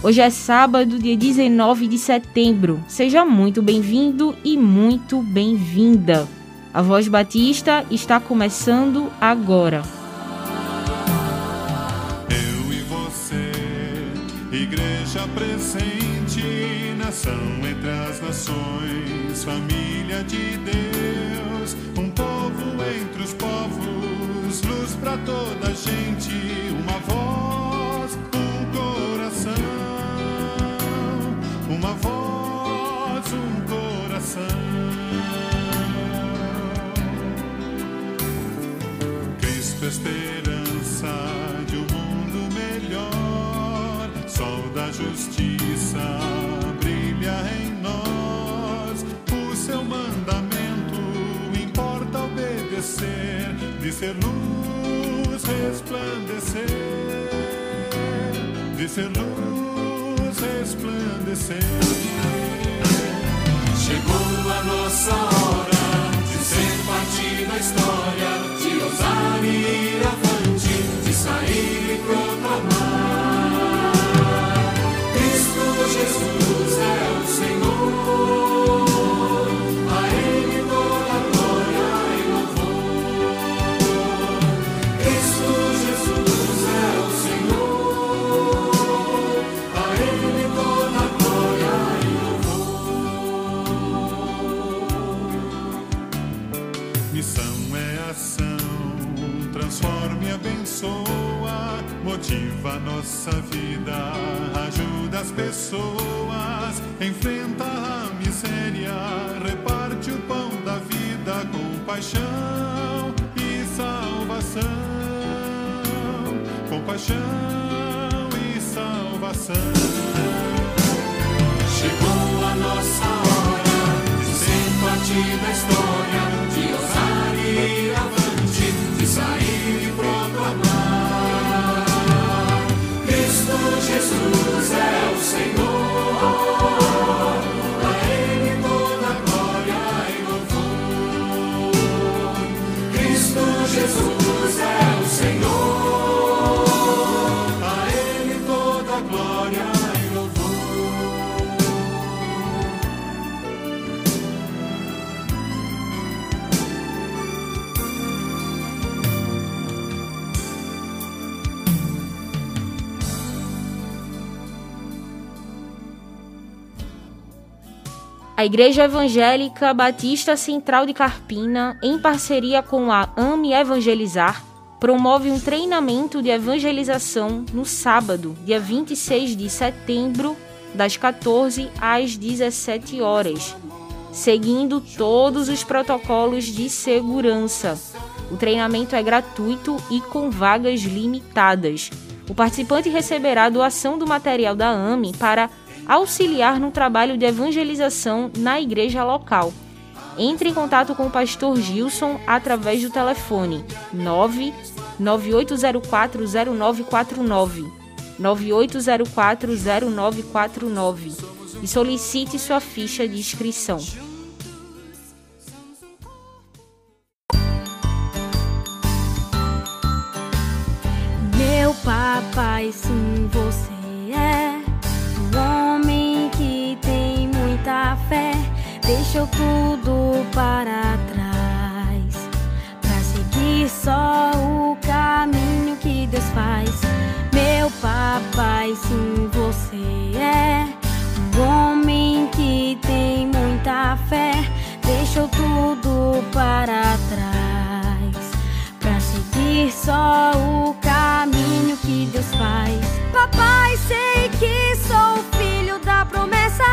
Hoje é sábado, dia 19 de setembro. Seja muito bem-vindo e muito bem-vinda. A Voz Batista está começando agora. Eu e você, igreja presente, nação entre as nações, família de Deus, um povo entre os povos, luz para toda gente, uma voz, uma voz, nossa vida, ajuda as pessoas, enfrenta a miséria, reparte o pão da vida com paixão e salvação, com paixão e salvação. Chegou a nossa hora de ser parte da história, A Igreja Evangélica Batista Central de Carpina, em parceria com a AME Evangelizar, promove um treinamento de evangelização no sábado, dia 26 de setembro, das 14 às 17 horas, seguindo todos os protocolos de segurança. O treinamento é gratuito e com vagas limitadas. O participante receberá doação do material da AME para auxiliar no trabalho de evangelização na igreja local. Entre em contato com o pastor Gilson através do telefone 998040949 98040949 e solicite sua ficha de inscrição. Meu papai, sim, Deixou tudo para trás pra seguir só o caminho que Deus faz. Meu papai, sim, você é um homem que tem muita fé. Deixou tudo para trás pra seguir só o caminho que Deus faz. Papai, sei que sou filho da promessa.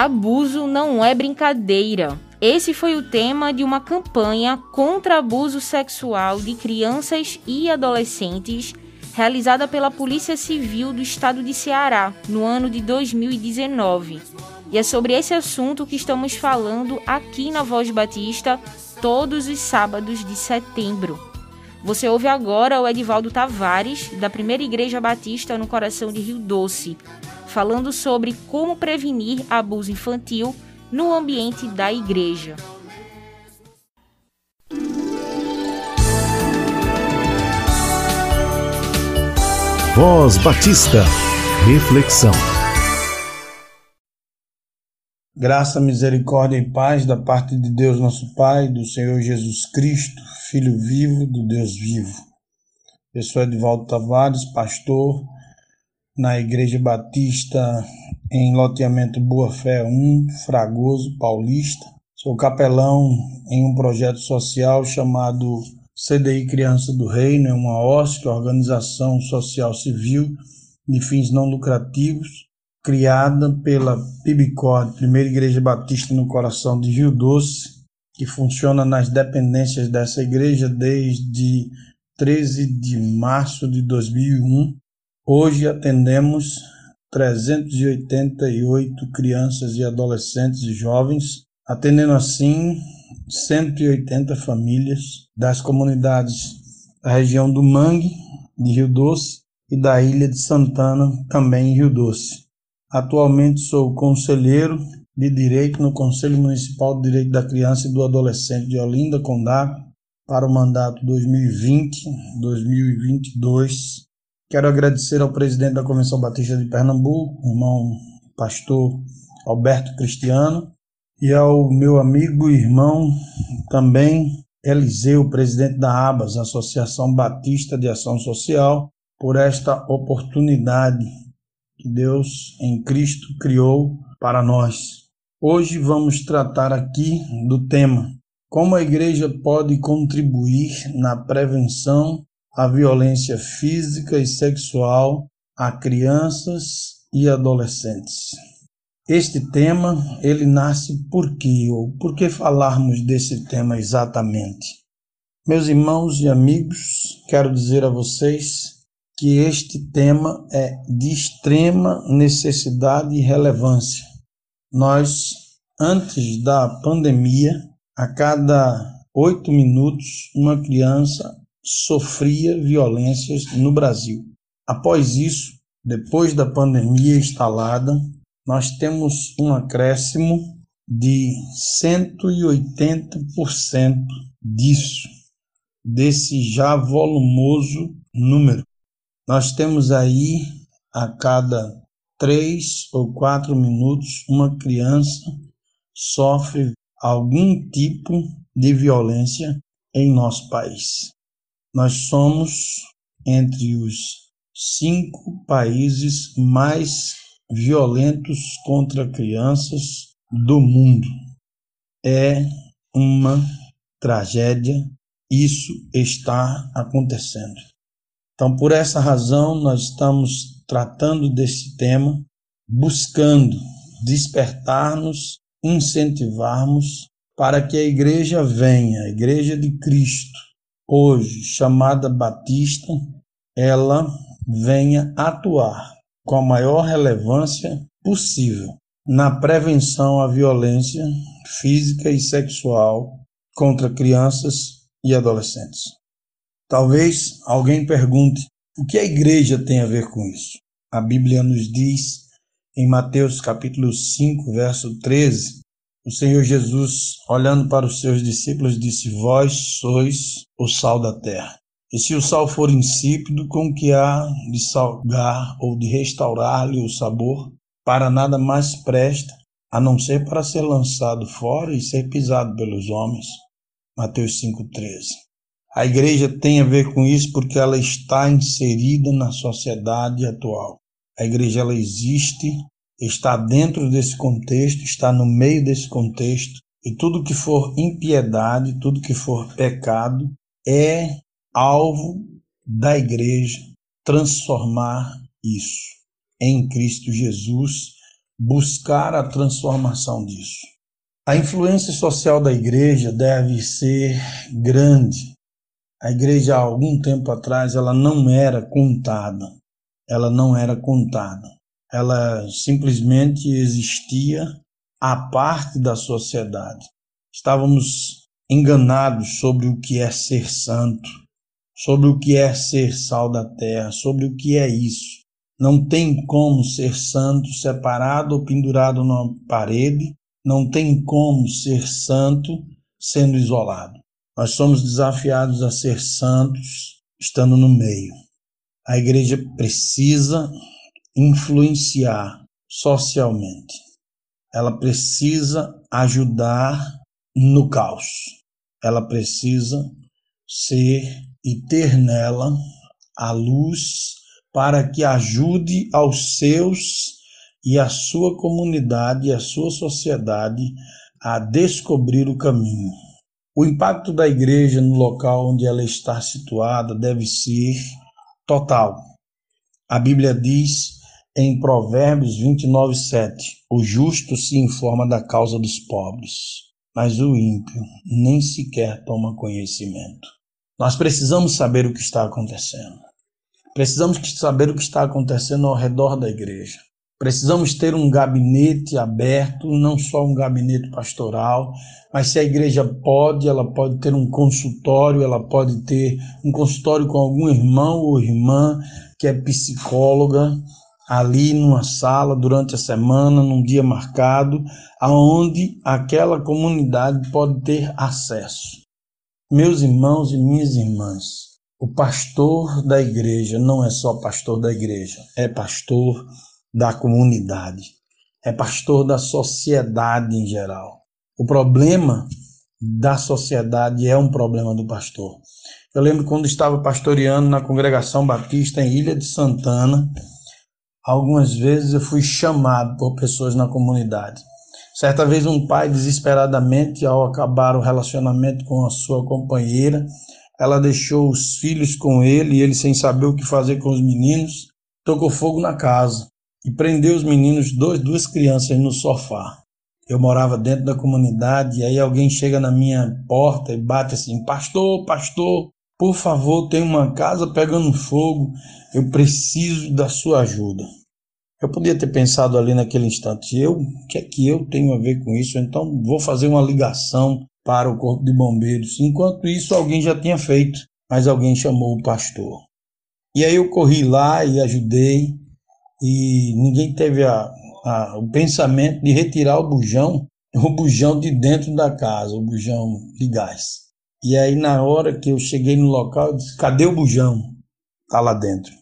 Abuso não é brincadeira. Esse foi o tema de uma campanha contra abuso sexual de crianças e adolescentes realizada pela Polícia Civil do Estado de Ceará no ano de 2019. E é sobre esse assunto que estamos falando aqui na Voz Batista todos os sábados de setembro. Você ouve agora o Edivaldo Tavares, da Primeira Igreja Batista no coração de Rio Doce, falando sobre como prevenir abuso infantil no ambiente da igreja. Voz Batista. Reflexão. Graça, misericórdia e paz da parte de Deus nosso Pai, do Senhor Jesus Cristo, Filho vivo do Deus vivo. Eu sou Edvaldo Tavares, pastor na Igreja Batista em loteamento Boa Fé 1, Fragoso, Paulista. Sou capelão em um projeto social chamado CDI Criança do Reino, é uma OSC, Organização Social Civil de Fins Não Lucrativos, criada pela PIBCOR, Primeira Igreja Batista no Coração de Rio Doce, que funciona nas dependências dessa igreja desde 13 de março de 2001. Hoje atendemos 388 crianças e adolescentes e jovens, atendendo assim 180 famílias das comunidades da região do Mangue, de Rio Doce, e da Ilha de Santana, também em Rio Doce. Atualmente sou conselheiro de Direito no Conselho Municipal de Direito da Criança e do Adolescente de Olinda, Condá, para o mandato 2020-2022 Quero agradecer ao presidente da Convenção Batista de Pernambuco, irmão pastor Alberto Cristiano, e ao meu amigo e irmão também Eliseu, presidente da ABAS, Associação Batista de Ação Social, por esta oportunidade que Deus em Cristo criou para nós. Hoje vamos tratar aqui do tema como a igreja pode contribuir na prevenção a violência física e sexual a crianças e adolescentes. Este tema, ele nasce por quê? Ou por que falarmos desse tema exatamente? Meus irmãos e amigos, quero dizer a vocês que este tema é de extrema necessidade e relevância. Nós, antes da pandemia, a cada oito minutos, uma criança sofria violências no Brasil. Após isso, depois da pandemia instalada, nós temos um acréscimo de 180% disso, desse já volumoso número. Nós temos aí a cada três ou quatro minutos uma criança sofre algum tipo de violência em nosso país. Nós somos entre os cinco países mais violentos contra crianças do mundo. É uma tragédia, isso está acontecendo. Então, por essa razão, nós estamos tratando desse tema, buscando despertar-nos, incentivarmos para que a igreja venha, a igreja de Cristo, hoje chamada Batista, ela venha atuar com a maior relevância possível na prevenção à violência física e sexual contra crianças e adolescentes. Talvez alguém pergunte: o que a igreja tem a ver com isso? A Bíblia nos diz em Mateus capítulo 5, verso 13, o Senhor Jesus, olhando para os seus discípulos, disse: Vós sois o sal da terra. E se o sal for insípido, com que há de salgar ou de restaurar-lhe o sabor? Para nada mais presta, a não ser para ser lançado fora e ser pisado pelos homens. Mateus 5,13. A igreja tem a ver com isso porque ela está inserida na sociedade atual. A igreja ela existe, está dentro desse contexto, está no meio desse contexto, e tudo que for impiedade, tudo que for pecado, é alvo da igreja transformar isso em Cristo Jesus, buscar a transformação disso. A influência social da igreja deve ser grande. A igreja, há algum tempo atrás, ela não era contada. Ela não era contada. Ela simplesmente existia à parte da sociedade. Estávamos enganados sobre o que é ser santo, sobre o que é ser sal da terra, sobre o que é isso. Não tem como ser santo separado ou pendurado numa parede, não tem como ser santo sendo isolado. Nós somos desafiados a ser santos estando no meio. A igreja precisa influenciar socialmente. Ela precisa ajudar no caos. Ela precisa ser e ter nela a luz para que ajude aos seus e a sua comunidade e a sua sociedade a descobrir o caminho. O impacto da igreja no local onde ela está situada deve ser total. A Bíblia diz em Provérbios 29, 7: O justo se informa da causa dos pobres, mas o ímpio nem sequer toma conhecimento. Nós precisamos saber o que está acontecendo. Precisamos saber o que está acontecendo ao redor da igreja. Precisamos ter um gabinete aberto, não só um gabinete pastoral, mas se a igreja pode, ela pode ter um consultório, ela pode ter um consultório com algum irmão ou irmã que é psicóloga, ali numa sala durante a semana, num dia marcado, aonde aquela comunidade pode ter acesso. Meus irmãos e minhas irmãs, o pastor da igreja não é só pastor da igreja, é pastor da comunidade, é pastor da sociedade em geral. O problema da sociedade é um problema do pastor. Eu lembro quando estava pastoreando na congregação batista em Ilha de Santana, algumas vezes eu fui chamado por pessoas na comunidade. Certa vez um pai desesperadamente ao acabar o relacionamento com a sua companheira, ela deixou os filhos com ele e ele, sem saber o que fazer com os meninos, tocou fogo na casa e prendeu os meninos, dois, duas crianças, no sofá. Eu morava dentro da comunidade e aí alguém chega na minha porta e bate assim: Pastor, pastor, por favor, tem uma casa pegando fogo, eu preciso da sua ajuda. Eu podia ter pensado ali naquele instante: eu, o que é que eu tenho a ver com isso? Então vou fazer uma ligação para o corpo de bombeiros. Enquanto isso, alguém já tinha feito, mas alguém chamou o pastor. E aí eu corri lá e ajudei, e ninguém teve a, a, o pensamento de retirar o bujão, o bujão de dentro da casa, o bujão de gás. E aí, na hora que eu cheguei no local, eu disse: cadê o bujão? Tá lá dentro.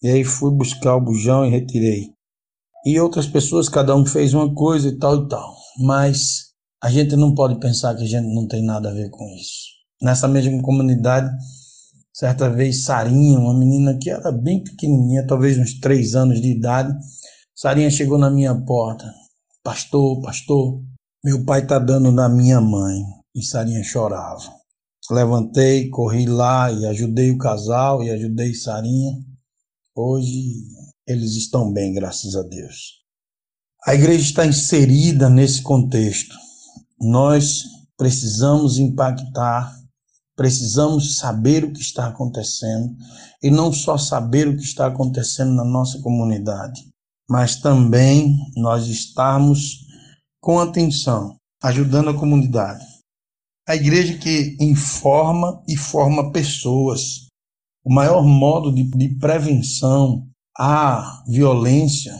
E aí fui buscar o bujão e retirei. E outras pessoas, cada um fez uma coisa e tal e tal. Mas a gente não pode pensar que a gente não tem nada a ver com isso. Nessa mesma comunidade, certa vez Sarinha, uma menina que era bem pequenininha, talvez uns três anos de idade, Sarinha chegou na minha porta. Pastor, pastor, meu pai está dando na minha mãe. E Sarinha chorava. Levantei, corri lá e ajudei o casal e ajudei Sarinha. Hoje eles estão bem, graças a Deus. A igreja está inserida nesse contexto nós precisamos impactar, precisamos saber o que está acontecendo e não só saber o que está acontecendo na nossa comunidade, mas também nós estarmos com atenção, ajudando a comunidade. A igreja que informa e forma pessoas. O maior modo de, de prevenção à violência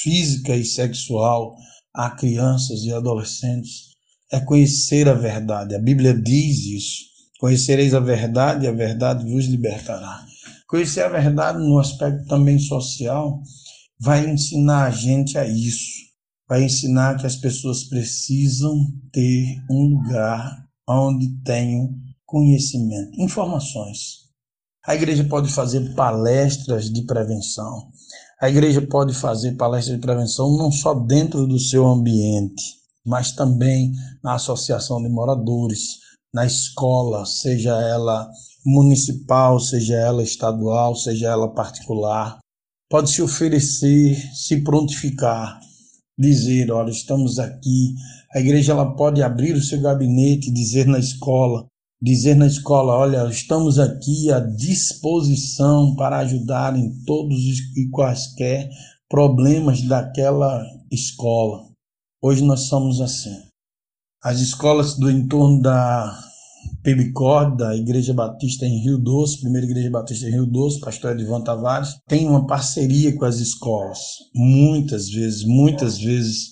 física e sexual a crianças e adolescentes é conhecer a verdade. A Bíblia diz isso. Conhecereis a verdade e a verdade vos libertará. Conhecer a verdade no aspecto também social vai ensinar a gente a isso. Vai ensinar que as pessoas precisam ter um lugar onde tenham conhecimento, informações. A igreja pode fazer palestras de prevenção. A igreja pode fazer palestras de prevenção não só dentro do seu ambiente, mas também na associação de moradores, na escola, seja ela municipal, seja ela estadual, seja ela particular. Pode se oferecer, se prontificar, dizer, olha, estamos aqui. A igreja ela pode abrir o seu gabinete, dizer na escola, dizer na escola: olha, estamos aqui à disposição para ajudar em todos e quaisquer problemas daquela escola. Hoje nós somos assim. As escolas do entorno da PIBCOR, da Igreja Batista em Rio Doce, primeira Igreja Batista em Rio Doce, pastor Edvan Tavares, tem uma parceria com as escolas. Muitas vezes, muitas vezes,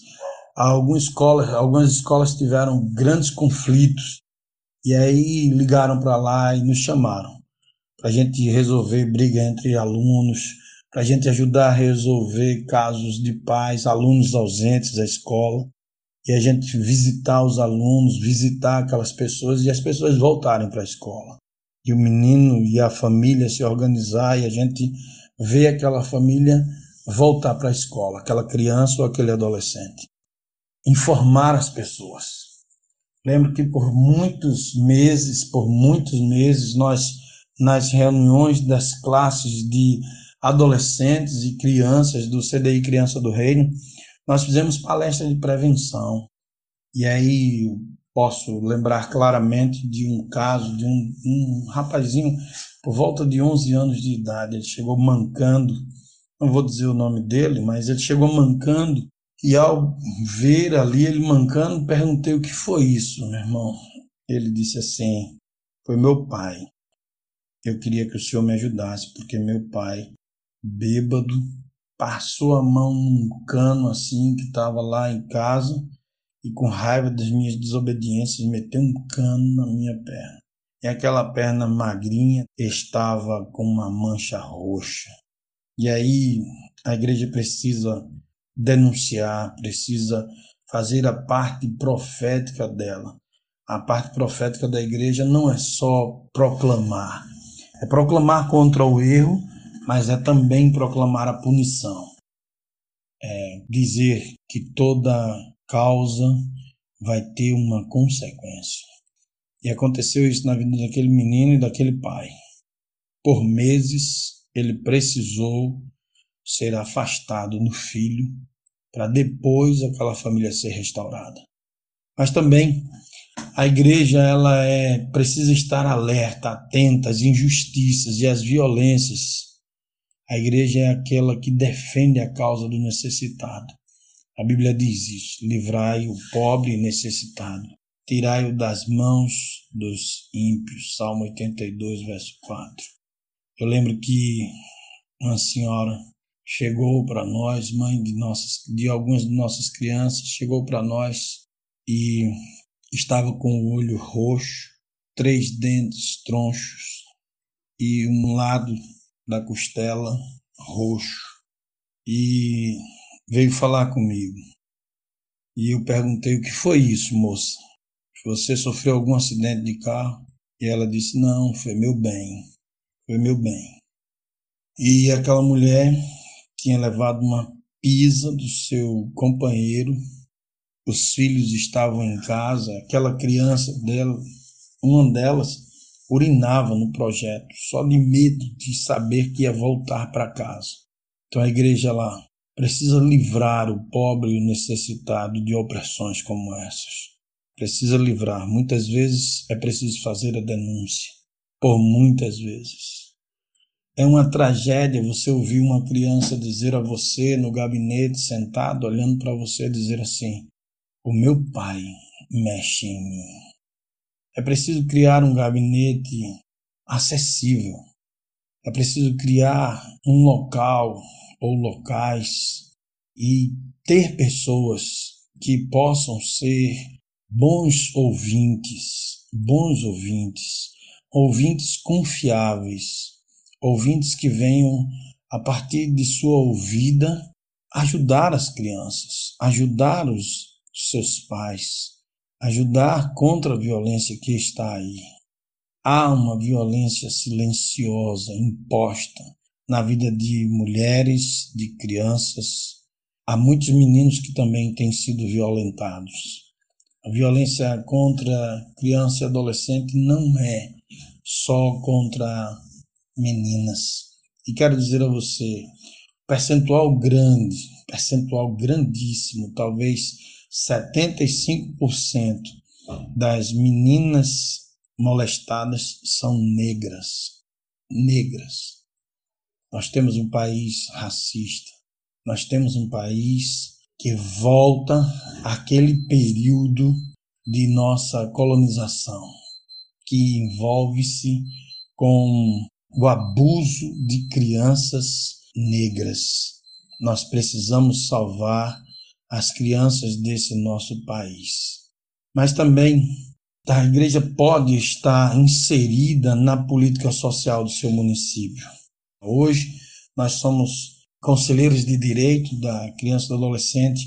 algumas escolas, algumas escolas tiveram grandes conflitos e aí ligaram para lá e nos chamaram para a gente resolver briga entre alunos, para a gente ajudar a resolver casos de pais, alunos ausentes da escola, e a gente visitar os alunos, visitar aquelas pessoas e as pessoas voltarem para a escola. E o menino e a família se organizar e a gente ver aquela família voltar para a escola, aquela criança ou aquele adolescente. Informar as pessoas Lembro que por muitos meses, por muitos meses, nós, nas reuniões das classes de adolescentes e crianças do CDI Criança do Reino, nós fizemos palestra de prevenção. E aí posso lembrar claramente de um caso de um, um rapazinho por volta de 11 anos de idade. Ele chegou mancando, não vou dizer o nome dele, mas ele chegou mancando e ao ver ali ele mancando, perguntei o que foi isso, meu irmão. Ele disse assim: Foi meu pai. Eu queria que o senhor me ajudasse, porque meu pai, bêbado, passou a mão num cano assim que estava lá em casa e com raiva das minhas desobediências meteu um cano na minha perna. E aquela perna magrinha estava com uma mancha roxa. E aí a igreja precisa denunciar, precisa fazer a parte profética dela. A parte profética da igreja não é só proclamar, é proclamar contra o erro, mas é também proclamar a punição. É dizer que toda causa vai ter uma consequência. E aconteceu isso na vida daquele menino e daquele pai. Por meses ele precisou ser afastado no filho para depois aquela família ser restaurada. Mas também a igreja ela é precisa estar alerta, atenta às injustiças e às violências. A igreja é aquela que defende a causa do necessitado. A Bíblia diz isso: livrai o pobre e necessitado, tirai-o das mãos dos ímpios. Salmo 82, verso 4. Eu lembro que uma senhora chegou para nós, mãe de nossas de algumas de nossas crianças, chegou para nós e estava com o olho roxo, três dentes tronchos e um lado da costela roxo. E veio falar comigo. E eu perguntei o que foi isso, moça? Você sofreu algum acidente de carro? E ela disse: Não, foi meu bem. Foi meu bem. E aquela mulher tinha levado uma pisa do seu companheiro, os filhos estavam em casa, aquela criança dela, uma delas, urinava no projeto, só de medo de saber que ia voltar para casa. Então a igreja lá precisa livrar o pobre e o necessitado de opressões como essas. Precisa livrar. Muitas vezes é preciso fazer a denúncia, por muitas vezes. É uma tragédia você ouvir uma criança dizer a você no gabinete, sentado, olhando para você, dizer assim: O meu pai mexe em mim. É preciso criar um gabinete acessível. É preciso criar um local ou locais e ter pessoas que possam ser bons ouvintes, bons ouvintes, ouvintes confiáveis ouvintes que venham, a partir de sua ouvida, ajudar as crianças, ajudar os seus pais, ajudar contra a violência que está aí. há uma violência silenciosa imposta na vida de mulheres, de crianças. Há muitos meninos que também têm sido violentados. A violência contra criança e adolescente não é só contra meninas. E quero dizer a você, percentual grande, percentual grandíssimo, talvez 75% das meninas molestadas são negras. Negras. Nós temos um país racista. Nós temos um país que volta àquele período de nossa colonização, que envolve-se com o abuso de crianças negras. Nós precisamos salvar as crianças desse nosso país. Mas também a igreja pode estar inserida na política social do seu município. Hoje nós somos conselheiros de direito da criança e do adolescente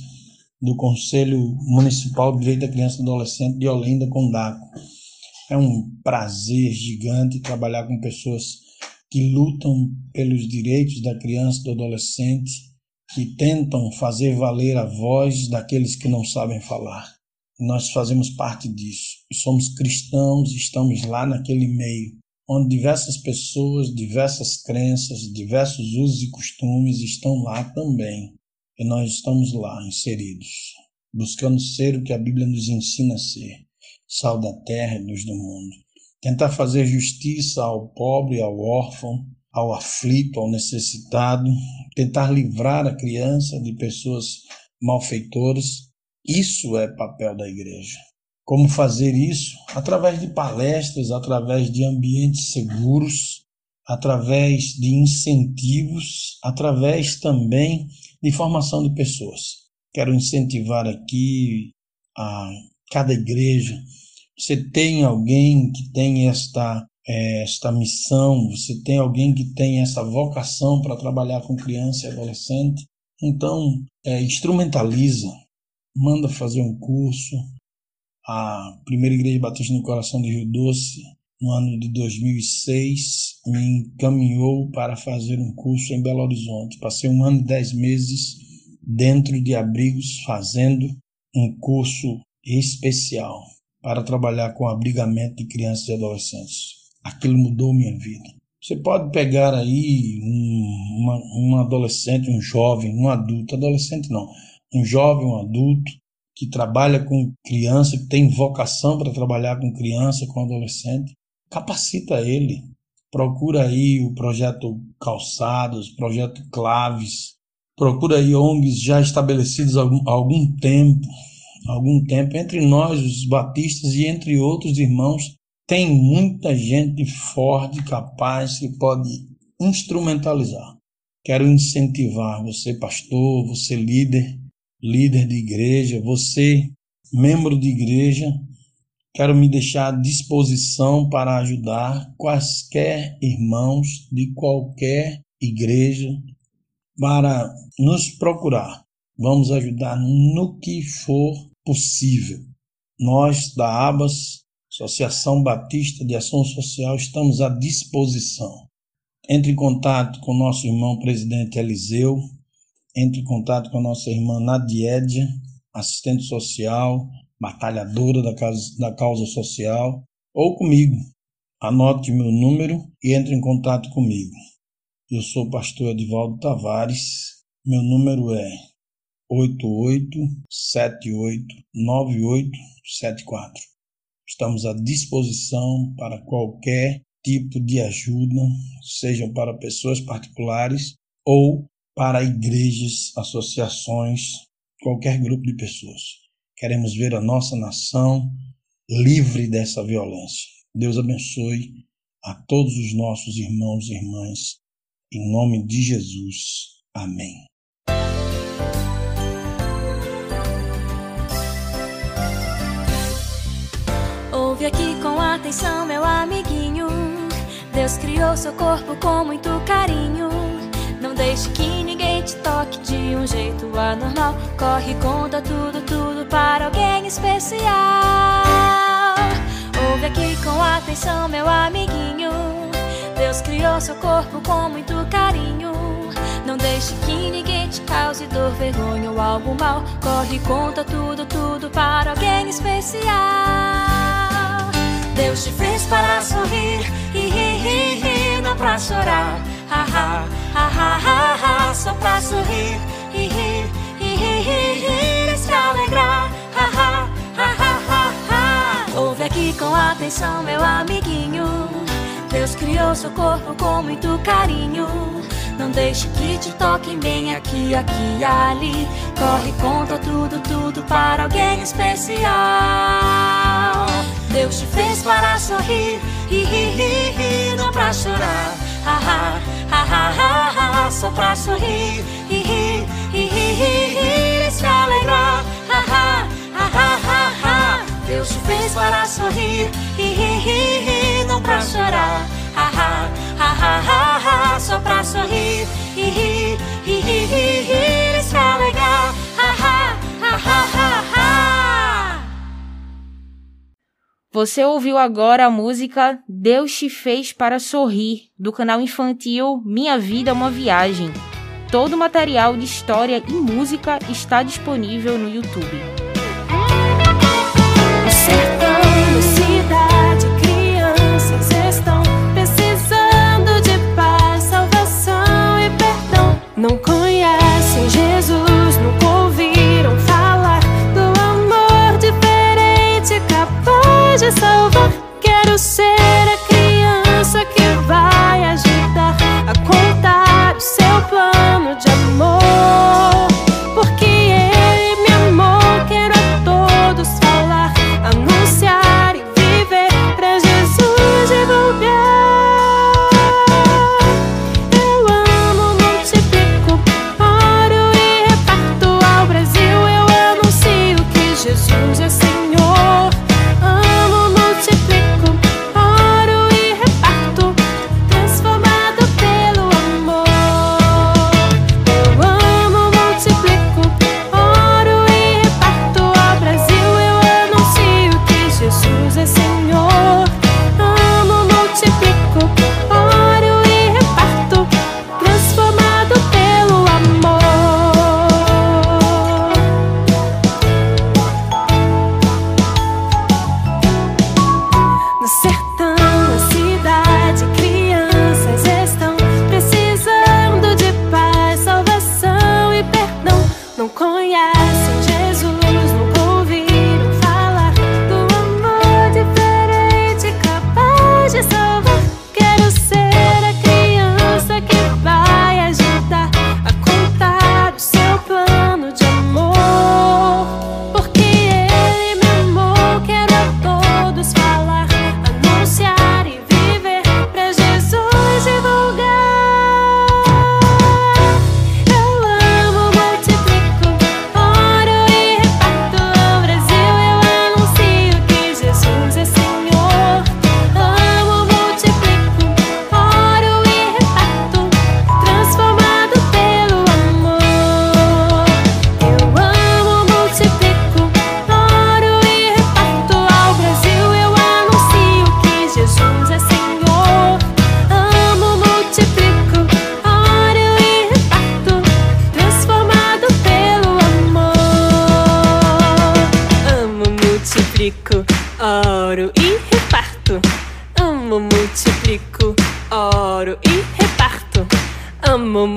do Conselho Municipal de Direito da Criança e do Adolescente de Olinda, Condaco. É um prazer gigante trabalhar com pessoas que lutam pelos direitos da criança e do adolescente, que tentam fazer valer a voz daqueles que não sabem falar. Nós fazemos parte disso. Somos cristãos, estamos lá naquele meio onde diversas pessoas, diversas crenças, diversos usos e costumes estão lá também. E nós estamos lá inseridos, buscando ser o que a Bíblia nos ensina a ser, sal da terra e luz do mundo. Tentar fazer justiça ao pobre, ao órfão, ao aflito, ao necessitado, tentar livrar a criança de pessoas malfeitoras. Isso é papel da igreja. Como fazer isso? Através de palestras, através de ambientes seguros, através de incentivos, através também de formação de pessoas. Quero incentivar aqui a cada igreja. Você tem alguém que tem esta é, esta missão, você tem alguém que tem essa vocação para trabalhar com criança e adolescente, então é, instrumentaliza, manda fazer um curso, a primeira igreja batista no coração de Rio Doce, no ano de 2006, me encaminhou para fazer um curso em Belo Horizonte. Passei um ano e dez meses dentro de abrigos fazendo um curso especial para trabalhar com abrigamento de crianças e adolescentes. Aquilo mudou minha vida. Você pode pegar aí um, uma, um adolescente, um jovem, um adulto, adolescente não, um jovem, um adulto, que trabalha com criança, que tem vocação para trabalhar com criança, com adolescente, capacita ele. Procura aí o projeto Calçados, projeto Claves, procura aí ONGs já estabelecidos há algum, algum tempo, algum tempo entre nós, os batistas e entre outros irmãos, tem muita gente forte, capaz, que pode instrumentalizar. Quero incentivar você, pastor, você líder, líder de igreja, você, membro de igreja, quero me deixar à disposição para ajudar quaisquer irmãos de qualquer igreja para nos procurar. Vamos ajudar no que for possível. Nós da ABAS, Associação Batista de Ação Social, estamos à disposição. Entre em contato com nosso irmão presidente Eliseu, entre em contato com a nossa irmã Nadiedia, assistente social, batalhadora da causa, da causa social, ou comigo. Anote meu número e entre em contato comigo. Eu sou o pastor Edivaldo Tavares. Meu número é 88789874. Estamos à disposição para qualquer tipo de ajuda, sejam para pessoas particulares ou para igrejas, associações, qualquer grupo de pessoas. Queremos ver a nossa nação livre dessa violência. Deus abençoe a todos os nossos irmãos e irmãs. Em nome de Jesus. Amém. Ouve aqui com atenção, meu amiguinho. Deus criou seu corpo com muito carinho. Não deixe que ninguém te toque de um jeito anormal. Corre, conta tudo, tudo para alguém especial. Ouve aqui com atenção, meu amiguinho. Deus criou seu corpo com muito carinho. Não deixe que ninguém te cause dor, vergonha ou algo mal. Corre, conta tudo, tudo para alguém especial. Deus te fez para sorrir, ri, ri, ri, ri, não pra chorar. Ha, ha, ha, ha, ha, só pra sorrir, ri, ri, ri, ri, ri, ri, se alegrar. Ha, ha, ha, ha, ha. Ouve aqui com atenção, meu amiguinho. Deus criou seu corpo com muito carinho. Não deixe que te toquem bem aqui, aqui e ali. Corre, conta tudo, tudo para alguém especial. Deus te fez para sorrir, ri, ri, ri, ri, não pra chorar. Ha, ha, ha, ha, ha, só pra sorrir, ri, ri, ri, ri, ri, ri, se alegrar. Ha, ha, ha, ha, ha. Deus te fez para sorrir, ri, ri, ri, ri, não pra chorar. Ha, ha, ha, ha, ha, só pra sorrir, ri, ri, ri, ri, ri, ri, se alegrar. Você ouviu agora a música Deus te fez para sorrir, do canal infantil Minha Vida é uma Viagem. Todo o material de história e música está disponível no YouTube. No sertão, na de salvar. Quero ser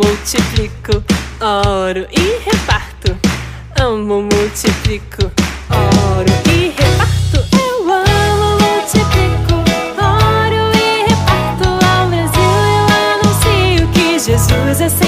multiplico, oro e reparto. Amo, multiplico, oro e reparto. Eu amo, multiplico, oro e reparto ao Brasil. Eu anuncio que Jesus é Senhor.